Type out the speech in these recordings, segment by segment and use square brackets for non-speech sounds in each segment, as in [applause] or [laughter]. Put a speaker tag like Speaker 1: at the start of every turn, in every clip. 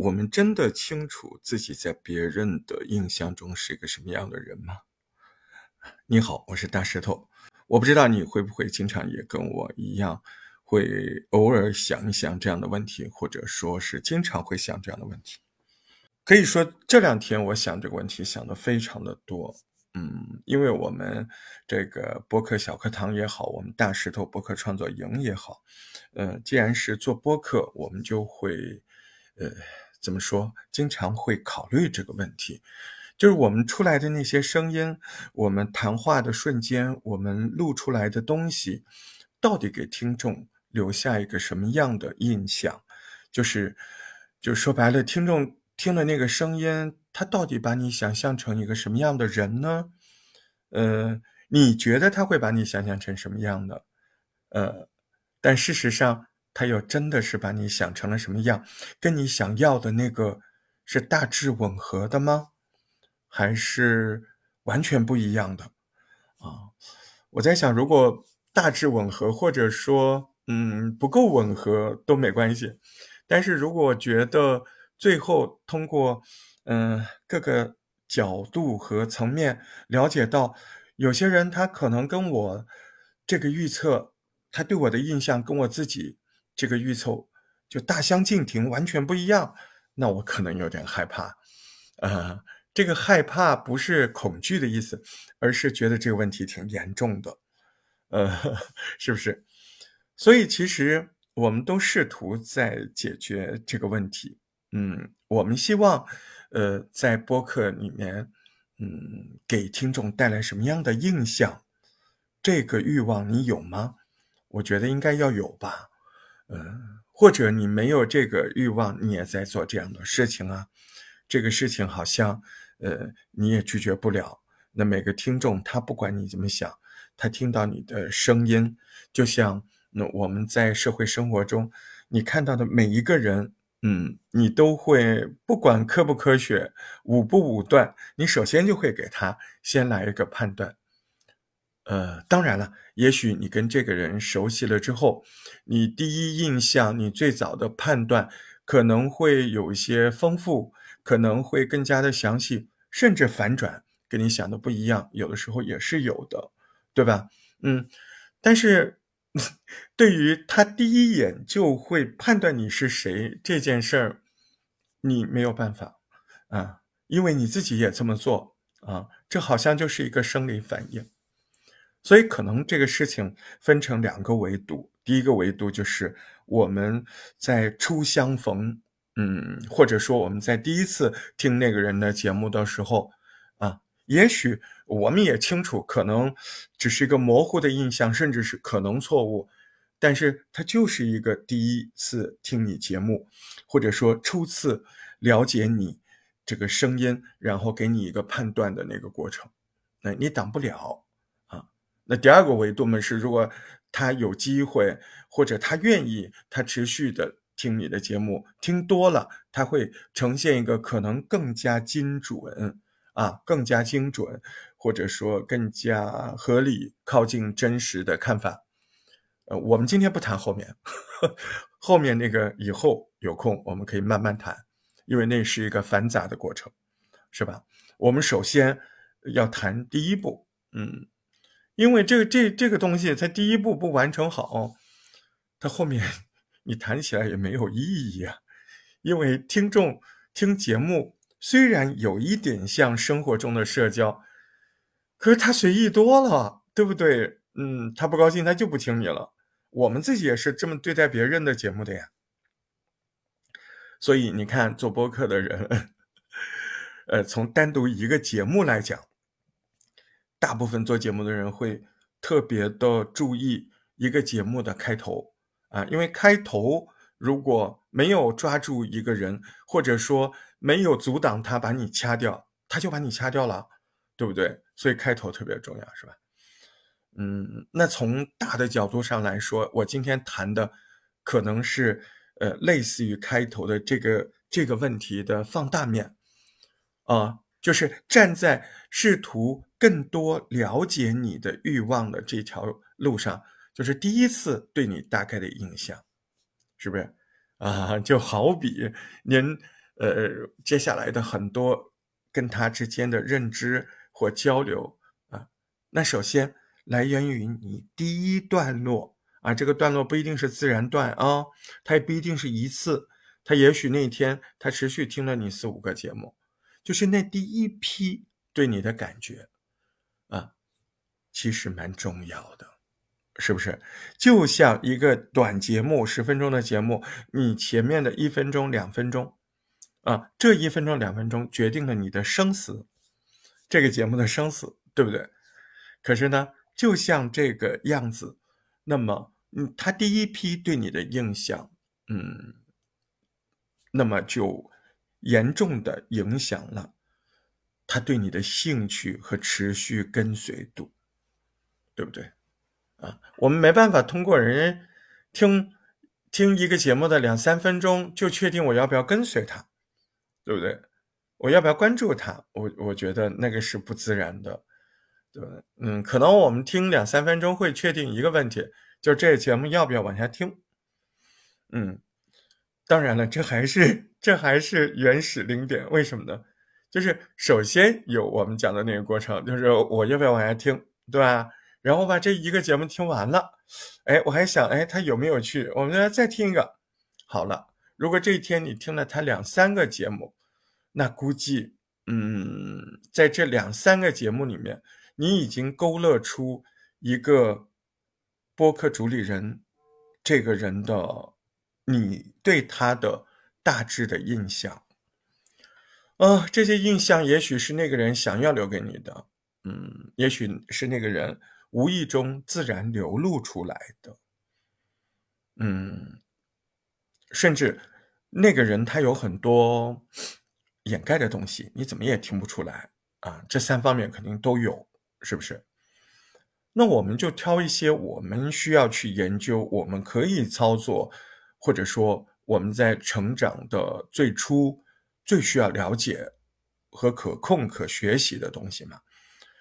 Speaker 1: 我们真的清楚自己在别人的印象中是一个什么样的人吗？你好，我是大石头。我不知道你会不会经常也跟我一样，会偶尔想一想这样的问题，或者说是经常会想这样的问题。可以说这两天我想这个问题想的非常的多。嗯，因为我们这个播客小课堂也好，我们大石头播客创作营也好，呃，既然是做播客，我们就会，呃。怎么说？经常会考虑这个问题，就是我们出来的那些声音，我们谈话的瞬间，我们录出来的东西，到底给听众留下一个什么样的印象？就是，就说白了，听众听了那个声音，他到底把你想象成一个什么样的人呢？呃，你觉得他会把你想象成什么样的？呃，但事实上。他又真的是把你想成了什么样？跟你想要的那个是大致吻合的吗？还是完全不一样的？啊，我在想，如果大致吻合，或者说嗯不够吻合都没关系。但是如果觉得最后通过嗯各个角度和层面了解到，有些人他可能跟我这个预测，他对我的印象跟我自己。这个预测就大相径庭，完全不一样，那我可能有点害怕。呃，这个害怕不是恐惧的意思，而是觉得这个问题挺严重的。呃，[laughs] 是不是？所以其实我们都试图在解决这个问题。嗯，我们希望，呃，在播客里面，嗯，给听众带来什么样的印象？这个欲望你有吗？我觉得应该要有吧。嗯，或者你没有这个欲望，你也在做这样的事情啊。这个事情好像，呃，你也拒绝不了。那每个听众，他不管你怎么想，他听到你的声音，就像那我们在社会生活中，你看到的每一个人，嗯，你都会不管科不科学，武不武断，你首先就会给他先来一个判断。呃，当然了，也许你跟这个人熟悉了之后，你第一印象，你最早的判断可能会有一些丰富，可能会更加的详细，甚至反转，跟你想的不一样，有的时候也是有的，对吧？嗯，但是 [laughs] 对于他第一眼就会判断你是谁这件事儿，你没有办法啊，因为你自己也这么做啊，这好像就是一个生理反应。所以，可能这个事情分成两个维度。第一个维度就是我们在初相逢，嗯，或者说我们在第一次听那个人的节目的时候，啊，也许我们也清楚，可能只是一个模糊的印象，甚至是可能错误，但是它就是一个第一次听你节目，或者说初次了解你这个声音，然后给你一个判断的那个过程，那你挡不了。那第二个维度呢是，如果他有机会，或者他愿意，他持续的听你的节目，听多了，他会呈现一个可能更加精准啊，更加精准，或者说更加合理、靠近真实的看法。呃，我们今天不谈后面，[laughs] 后面那个以后有空我们可以慢慢谈，因为那是一个繁杂的过程，是吧？我们首先要谈第一步，嗯。因为这个这这个东西，它第一步不完成好，它后面你谈起来也没有意义啊。因为听众听节目虽然有一点像生活中的社交，可是他随意多了，对不对？嗯，他不高兴他就不听你了。我们自己也是这么对待别人的节目的呀。所以你看，做播客的人，[laughs] 呃，从单独一个节目来讲。大部分做节目的人会特别的注意一个节目的开头啊，因为开头如果没有抓住一个人，或者说没有阻挡他把你掐掉，他就把你掐掉了，对不对？所以开头特别重要，是吧？嗯，那从大的角度上来说，我今天谈的可能是呃类似于开头的这个这个问题的放大面啊。就是站在试图更多了解你的欲望的这条路上，就是第一次对你大概的印象，是不是啊？就好比您呃，接下来的很多跟他之间的认知或交流啊，那首先来源于你第一段落啊，这个段落不一定是自然段啊，它也不一定是一次，他也许那天他持续听了你四五个节目，就是那第一批对你的感觉啊，其实蛮重要的。是不是就像一个短节目，十分钟的节目，你前面的一分钟、两分钟，啊，这一分钟、两分钟决定了你的生死，这个节目的生死，对不对？可是呢，就像这个样子，那么，嗯，他第一批对你的印象，嗯，那么就严重的影响了他对你的兴趣和持续跟随度，对不对？啊，我们没办法通过人听听一个节目的两三分钟就确定我要不要跟随他，对不对？我要不要关注他？我我觉得那个是不自然的，对吧？嗯，可能我们听两三分钟会确定一个问题，就是这个节目要不要往下听？嗯，当然了，这还是这还是原始零点，为什么呢？就是首先有我们讲的那个过程，就是我要不要往下听，对吧？然后把这一个节目听完了，哎，我还想，哎，他有没有去？我们再听一个。好了，如果这一天你听了他两三个节目，那估计，嗯，在这两三个节目里面，你已经勾勒出一个播客主理人这个人的，你对他的大致的印象。啊，这些印象也许是那个人想要留给你的，嗯，也许是那个人。无意中自然流露出来的，嗯，甚至那个人他有很多掩盖的东西，你怎么也听不出来啊。这三方面肯定都有，是不是？那我们就挑一些我们需要去研究、我们可以操作，或者说我们在成长的最初最需要了解和可控、可学习的东西嘛。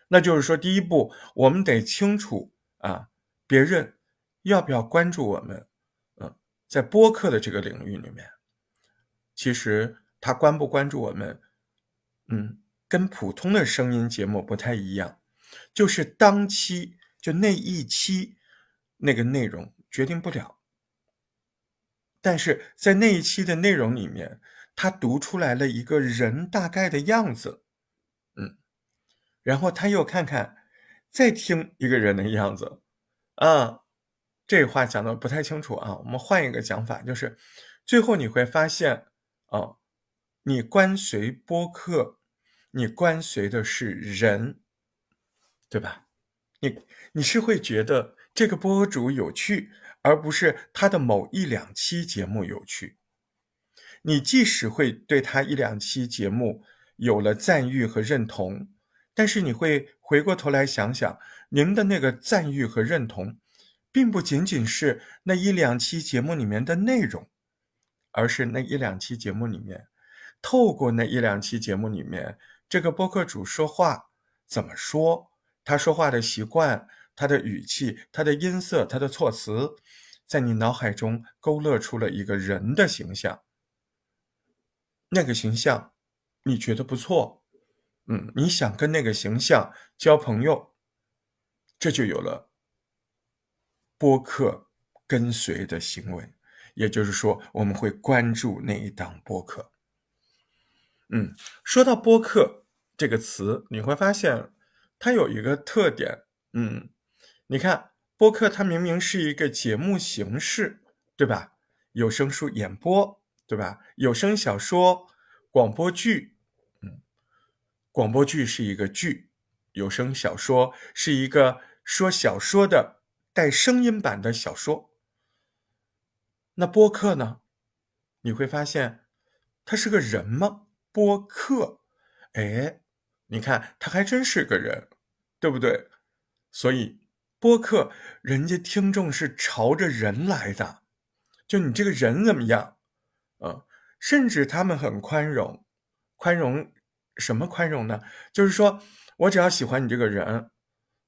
Speaker 1: 那就是说，第一步，我们得清楚啊，别人要不要关注我们？嗯，在播客的这个领域里面，其实他关不关注我们，嗯，跟普通的声音节目不太一样，就是当期就那一期那个内容决定不了，但是在那一期的内容里面，他读出来了一个人大概的样子。嗯然后他又看看，再听一个人的样子，啊，这话讲的不太清楚啊。我们换一个讲法，就是最后你会发现，啊，你关随播客，你关随的是人，对吧？你你是会觉得这个播主有趣，而不是他的某一两期节目有趣。你即使会对他一两期节目有了赞誉和认同。但是你会回过头来想想，您的那个赞誉和认同，并不仅仅是那一两期节目里面的内容，而是那一两期节目里面，透过那一两期节目里面，这个播客主说话怎么说，他说话的习惯，他的语气，他的音色，他的措辞，在你脑海中勾勒出了一个人的形象。那个形象，你觉得不错。嗯，你想跟那个形象交朋友，这就有了播客跟随的行为，也就是说，我们会关注那一档播客。嗯，说到播客这个词，你会发现它有一个特点。嗯，你看播客，它明明是一个节目形式，对吧？有声书演播，对吧？有声小说、广播剧。嗯广播剧是一个剧，有声小说是一个说小说的带声音版的小说。那播客呢？你会发现，他是个人吗？播客，哎，你看他还真是个人，对不对？所以播客人家听众是朝着人来的，就你这个人怎么样？啊，甚至他们很宽容，宽容。什么宽容呢？就是说我只要喜欢你这个人，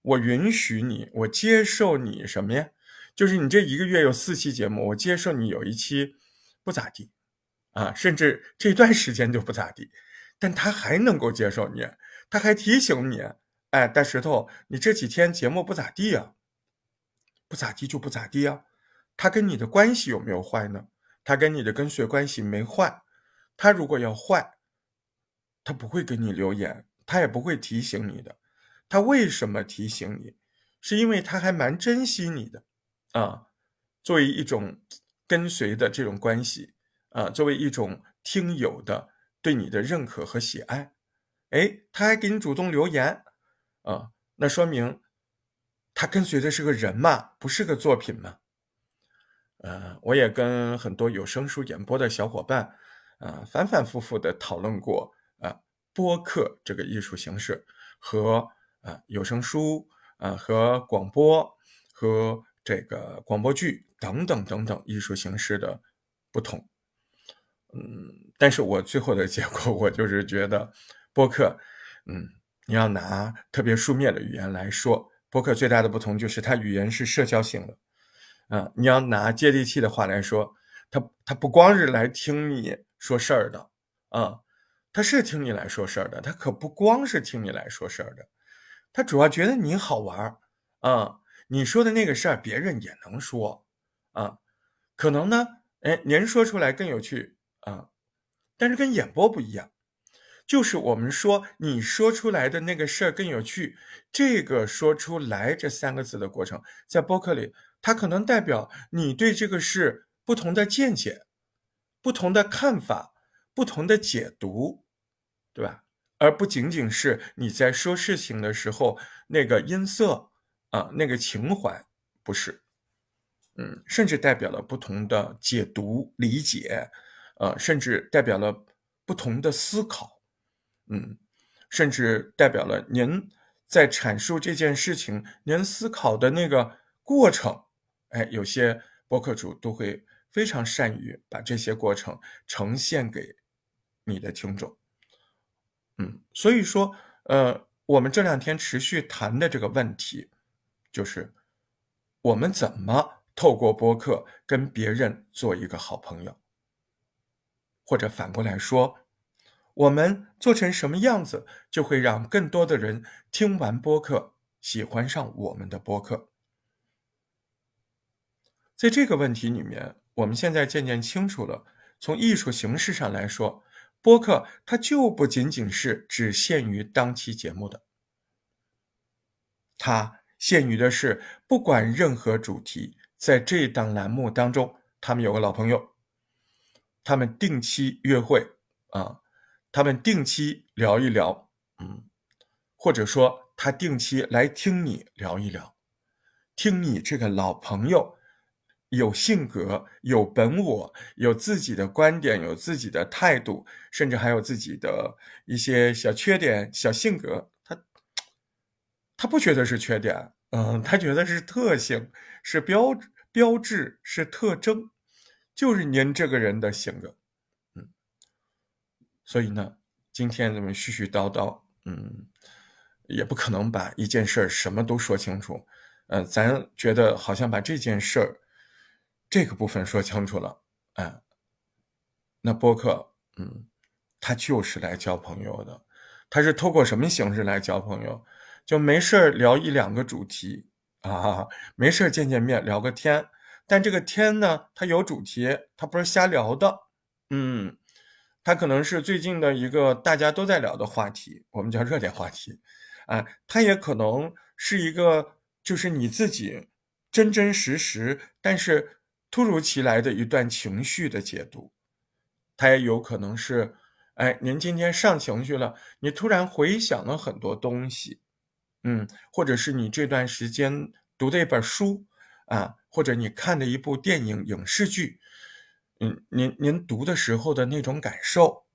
Speaker 1: 我允许你，我接受你什么呀？就是你这一个月有四期节目，我接受你有一期不咋地，啊，甚至这段时间就不咋地，但他还能够接受你，他还提醒你，哎，大石头，你这几天节目不咋地啊，不咋地就不咋地啊。他跟你的关系有没有坏呢？他跟你的跟随关系没坏，他如果要坏，他不会给你留言，他也不会提醒你的。他为什么提醒你？是因为他还蛮珍惜你的，啊，作为一种跟随的这种关系，啊，作为一种听友的对你的认可和喜爱，哎，他还给你主动留言，啊，那说明他跟随的是个人嘛，不是个作品嘛。呃，我也跟很多有声书演播的小伙伴，啊，反反复复的讨论过啊，播客这个艺术形式和啊有声书。啊，和广播和这个广播剧等等等等艺术形式的不同，嗯，但是我最后的结果，我就是觉得播客，嗯，你要拿特别书面的语言来说，博客最大的不同就是它语言是社交性的，啊，你要拿接地气的话来说，它它不光是来听你说事儿的，啊，它是听你来说事儿的，它可不光是听你来说事儿的。他主要觉得你好玩儿啊，你说的那个事儿别人也能说啊，可能呢，哎，您说出来更有趣啊，但是跟演播不一样，就是我们说你说出来的那个事儿更有趣，这个说出来这三个字的过程，在播客里，它可能代表你对这个事不同的见解、不同的看法、不同的解读，对吧？而不仅仅是你在说事情的时候那个音色啊，那个情怀，不是，嗯，甚至代表了不同的解读理解，呃，甚至代表了不同的思考，嗯，甚至代表了您在阐述这件事情您思考的那个过程，哎，有些博客主都会非常善于把这些过程呈现给你的听众。嗯，所以说，呃，我们这两天持续谈的这个问题，就是我们怎么透过播客跟别人做一个好朋友，或者反过来说，我们做成什么样子，就会让更多的人听完播客，喜欢上我们的播客。在这个问题里面，我们现在渐渐清楚了，从艺术形式上来说。播客它就不仅仅是只限于当期节目的，它限于的是不管任何主题，在这档栏目当中，他们有个老朋友，他们定期约会啊，他们定期聊一聊，嗯，或者说他定期来听你聊一聊，听你这个老朋友。有性格，有本我，有自己的观点，有自己的态度，甚至还有自己的一些小缺点、小性格。他他不觉得是缺点，嗯，他觉得是特性，是标标志，是特征，就是您这个人的性格，所以呢，今天咱们絮絮叨叨，嗯，也不可能把一件事儿什么都说清楚，嗯，咱觉得好像把这件事儿。这个部分说清楚了，哎，那播客，嗯，他就是来交朋友的，他是透过什么形式来交朋友？就没事聊一两个主题啊，没事见见面聊个天，但这个天呢，它有主题，它不是瞎聊的，嗯，它可能是最近的一个大家都在聊的话题，我们叫热点话题，啊，它也可能是一个就是你自己真真实实，但是。突如其来的一段情绪的解读，它也有可能是，哎，您今天上情绪了，你突然回想了很多东西，嗯，或者是你这段时间读的一本书啊，或者你看的一部电影影视剧，嗯，您您读的时候的那种感受，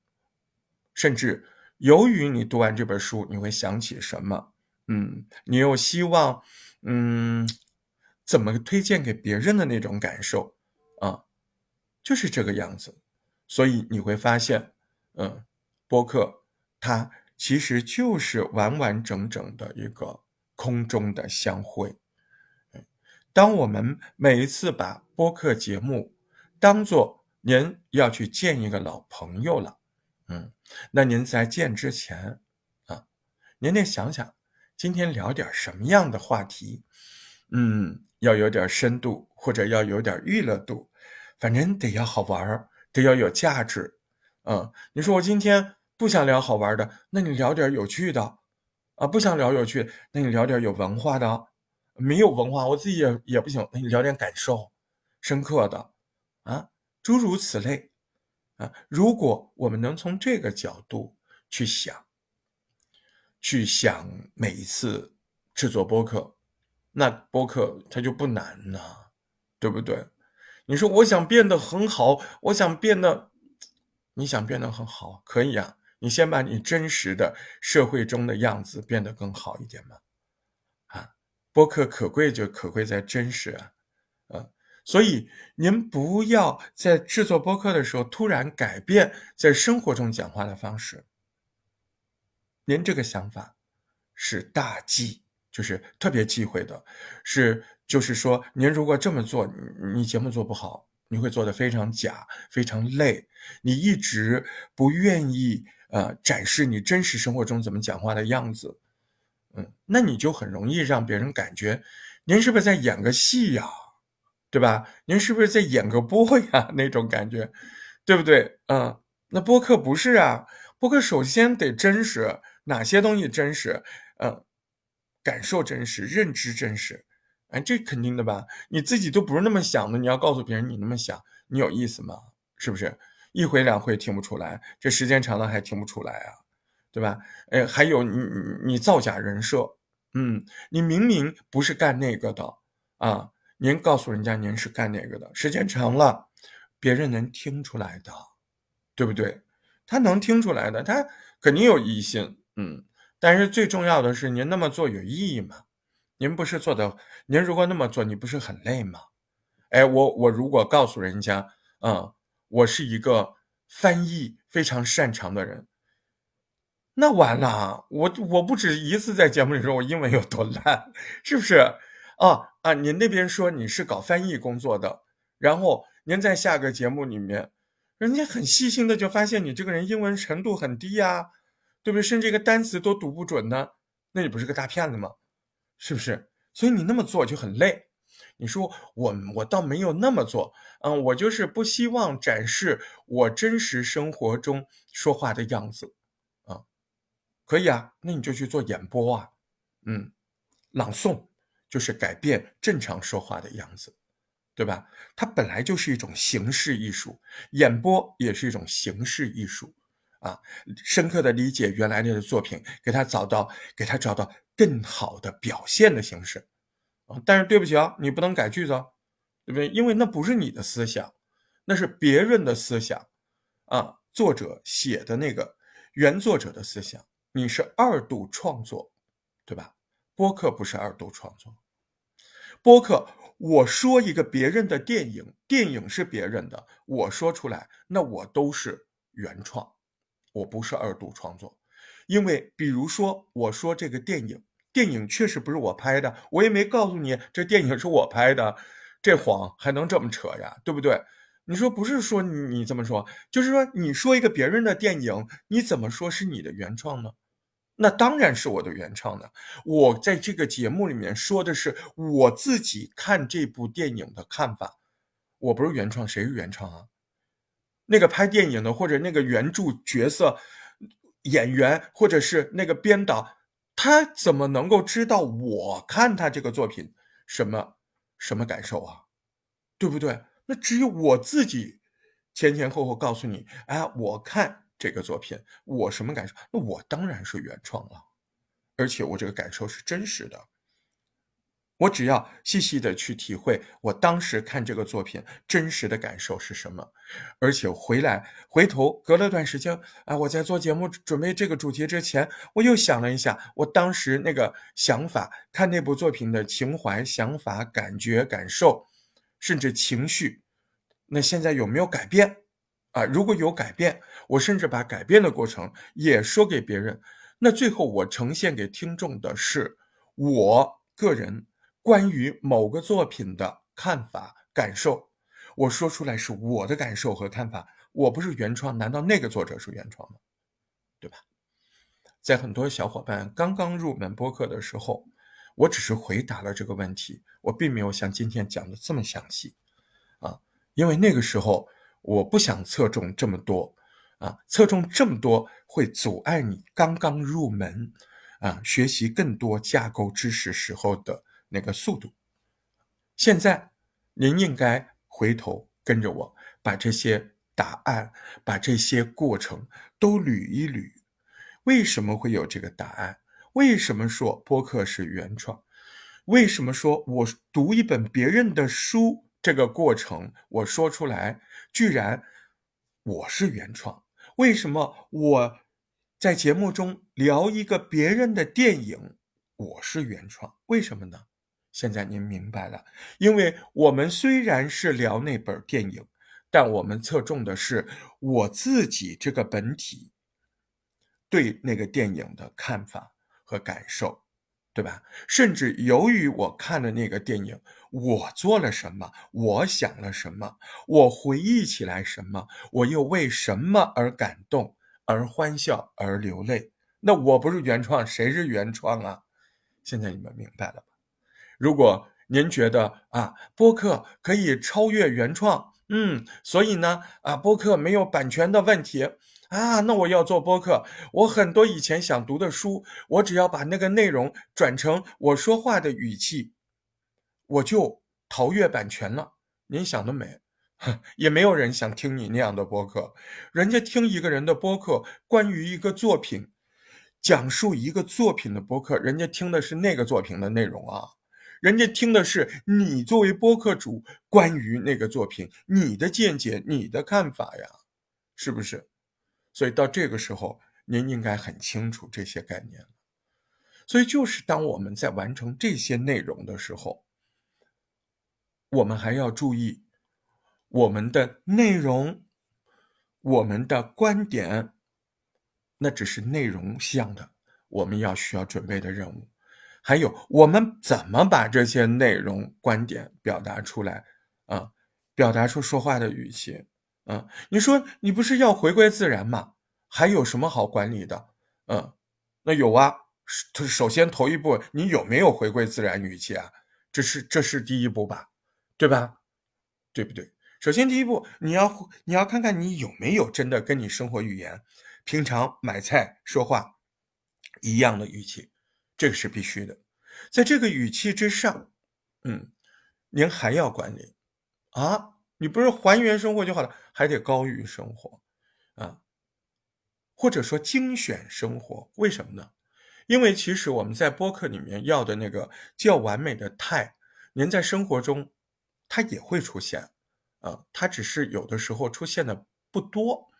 Speaker 1: 甚至由于你读完这本书，你会想起什么，嗯，你又希望，嗯。怎么推荐给别人的那种感受啊，就是这个样子。所以你会发现，嗯，播客它其实就是完完整整的一个空中的相会。当我们每一次把播客节目当做您要去见一个老朋友了，嗯，那您在见之前啊，您得想想今天聊点什么样的话题，嗯，要有点深度或者要有点娱乐度，反正得要好玩得要有价值，嗯，你说我今天不想聊好玩的，那你聊点有趣的，啊，不想聊有趣，那你聊点有文化的，没有文化我自己也也不行，那你聊点感受深刻的，啊。诸如此类，啊，如果我们能从这个角度去想，去想每一次制作播客，那播客它就不难了，对不对？你说我想变得很好，我想变得，你想变得很好，可以啊，你先把你真实的社会中的样子变得更好一点嘛，啊，播客可贵就可贵在真实啊。所以，您不要在制作播客的时候突然改变在生活中讲话的方式。您这个想法是大忌，就是特别忌讳的。是，就是说，您如果这么做，你节目做不好，你会做的非常假，非常累。你一直不愿意呃展示你真实生活中怎么讲话的样子，嗯，那你就很容易让别人感觉您是不是在演个戏呀？对吧？您是不是在演个播呀？[laughs] 那种感觉，对不对？嗯，那播客不是啊。播客首先得真实，哪些东西真实？嗯，感受真实，认知真实。哎，这肯定的吧？你自己都不是那么想的，你要告诉别人你那么想，你有意思吗？是不是？一回两回听不出来，这时间长了还听不出来啊？对吧？哎，还有你你造假人设，嗯，你明明不是干那个的啊。您告诉人家您是干哪个的，时间长了，别人能听出来的，对不对？他能听出来的，他肯定有疑心，嗯。但是最重要的是，您那么做有意义吗？您不是做的，您如果那么做，你不是很累吗？哎，我我如果告诉人家，嗯，我是一个翻译非常擅长的人，那完了，我我不止一次在节目里说我英文有多烂，是不是？啊啊！您那边说你是搞翻译工作的，然后您在下个节目里面，人家很细心的就发现你这个人英文程度很低呀，对不对？甚至一个单词都读不准呢，那你不是个大骗子吗？是不是？所以你那么做就很累。你说我我倒没有那么做，嗯，我就是不希望展示我真实生活中说话的样子，啊，可以啊，那你就去做演播啊，嗯，朗诵。就是改变正常说话的样子，对吧？它本来就是一种形式艺术，演播也是一种形式艺术啊。深刻的理解原来那个作品，给他找到，给他找到更好的表现的形式啊。但是对不起啊，你不能改句子，对不对？因为那不是你的思想，那是别人的思想啊。作者写的那个原作者的思想，你是二度创作，对吧？播客不是二度创作，播客我说一个别人的电影，电影是别人的，我说出来，那我都是原创，我不是二度创作，因为比如说我说这个电影，电影确实不是我拍的，我也没告诉你这电影是我拍的，这谎还能这么扯呀，对不对？你说不是说你这么说，就是说你说一个别人的电影，你怎么说是你的原创呢？那当然是我的原创的。我在这个节目里面说的是我自己看这部电影的看法。我不是原创，谁是原创啊？那个拍电影的，或者那个原著角色、演员，或者是那个编导，他怎么能够知道我看他这个作品什么什么感受啊？对不对？那只有我自己前前后后告诉你，哎，我看。这个作品我什么感受？那我当然是原创了，而且我这个感受是真实的。我只要细细的去体会我当时看这个作品真实的感受是什么，而且回来回头隔了段时间啊，我在做节目准备这个主题之前，我又想了一下我当时那个想法，看那部作品的情怀、想法、感觉、感受，甚至情绪，那现在有没有改变？啊，如果有改变，我甚至把改变的过程也说给别人，那最后我呈现给听众的是我个人关于某个作品的看法、感受。我说出来是我的感受和看法，我不是原创，难道那个作者是原创吗？对吧？在很多小伙伴刚刚入门播客的时候，我只是回答了这个问题，我并没有像今天讲的这么详细啊，因为那个时候我不想侧重这么多啊，侧重这么多会阻碍你刚刚入门啊学习更多架构知识时候的那个速度。现在您应该回头跟着我，把这些答案、把这些过程都捋一捋。为什么会有这个答案？为什么说播客是原创？为什么说我读一本别人的书这个过程我说出来，居然我是原创？为什么我在节目中聊一个别人的电影，我是原创？为什么呢？现在您明白了，因为我们虽然是聊那本电影，但我们侧重的是我自己这个本体。对那个电影的看法和感受，对吧？甚至由于我看了那个电影，我做了什么，我想了什么，我回忆起来什么，我又为什么而感动，而欢笑，而流泪？那我不是原创，谁是原创啊？现在你们明白了吧？如果您觉得啊，播客可以超越原创，嗯，所以呢，啊，播客没有版权的问题。啊，那我要做播客，我很多以前想读的书，我只要把那个内容转成我说话的语气，我就逃越版权了。您想得美，也没有人想听你那样的播客。人家听一个人的播客，关于一个作品，讲述一个作品的播客，人家听的是那个作品的内容啊，人家听的是你作为播客主关于那个作品你的见解、你的看法呀，是不是？所以到这个时候，您应该很清楚这些概念了。所以就是当我们在完成这些内容的时候，我们还要注意我们的内容、我们的观点，那只是内容项的，我们要需要准备的任务。还有我们怎么把这些内容、观点表达出来啊？表达出说话的语气。嗯，你说你不是要回归自然吗？还有什么好管理的？嗯，那有啊。首首先头一步，你有没有回归自然语气啊？这是这是第一步吧，对吧？对不对？首先第一步，你要你要看看你有没有真的跟你生活语言、平常买菜说话一样的语气，这个是必须的。在这个语气之上，嗯，您还要管理啊。你不是还原生活就好了，还得高于生活，啊，或者说精选生活？为什么呢？因为其实我们在播客里面要的那个较完美的态，您在生活中它也会出现，啊，它只是有的时候出现的不多。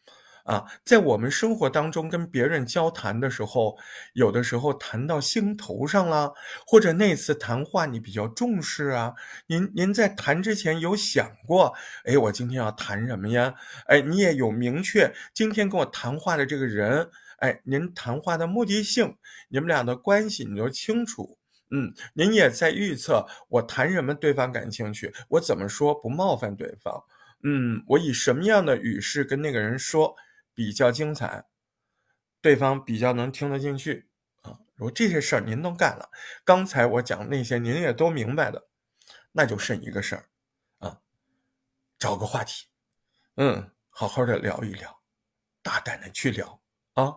Speaker 1: 啊，在我们生活当中跟别人交谈的时候，有的时候谈到心头上了，或者那次谈话你比较重视啊，您您在谈之前有想过，哎，我今天要谈什么呀？哎，你也有明确今天跟我谈话的这个人，哎，您谈话的目的性，你们俩的关系你都清楚，嗯，您也在预测我谈什么对方感兴趣，我怎么说不冒犯对方，嗯，我以什么样的语势跟那个人说。比较精彩，对方比较能听得进去啊。如果这些事儿您都干了，刚才我讲那些您也都明白的，那就剩一个事儿啊，找个话题，嗯，好好的聊一聊，大胆的去聊啊，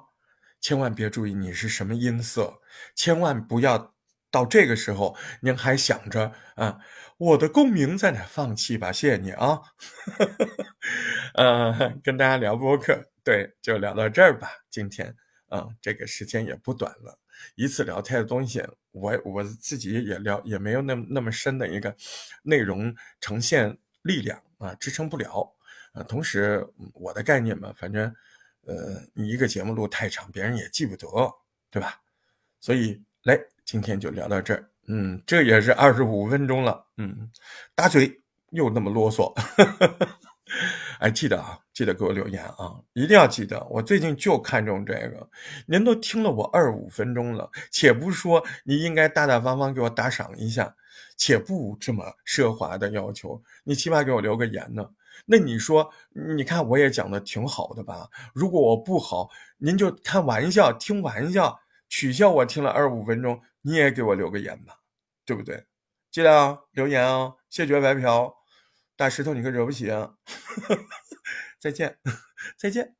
Speaker 1: 千万别注意你是什么音色，千万不要到这个时候您还想着啊，我的共鸣在哪？放弃吧，谢谢你啊，[laughs] 呃，跟大家聊播客。对，就聊到这儿吧。今天，嗯，这个时间也不短了，一次聊太多东西，我我自己也聊，也没有那么那么深的一个内容呈现力量啊，支撑不了。啊，同时我的概念嘛，反正，呃，你一个节目录太长，别人也记不得，对吧？所以，来，今天就聊到这儿。嗯，这也是二十五分钟了。嗯，大嘴又那么啰嗦。[laughs] [laughs] 哎，记得啊，记得给我留言啊，一定要记得。我最近就看中这个，您都听了我二五分钟了，且不说你应该大大方方给我打赏一下，且不这么奢华的要求，你起码给我留个言呢。那你说，你看我也讲的挺好的吧？如果我不好，您就开玩笑，听玩笑，取笑我听了二五分钟，你也给我留个言吧，对不对？记得啊，留言啊，谢绝白嫖。大石头，你可惹不起啊！[laughs] 再见，[laughs] 再见。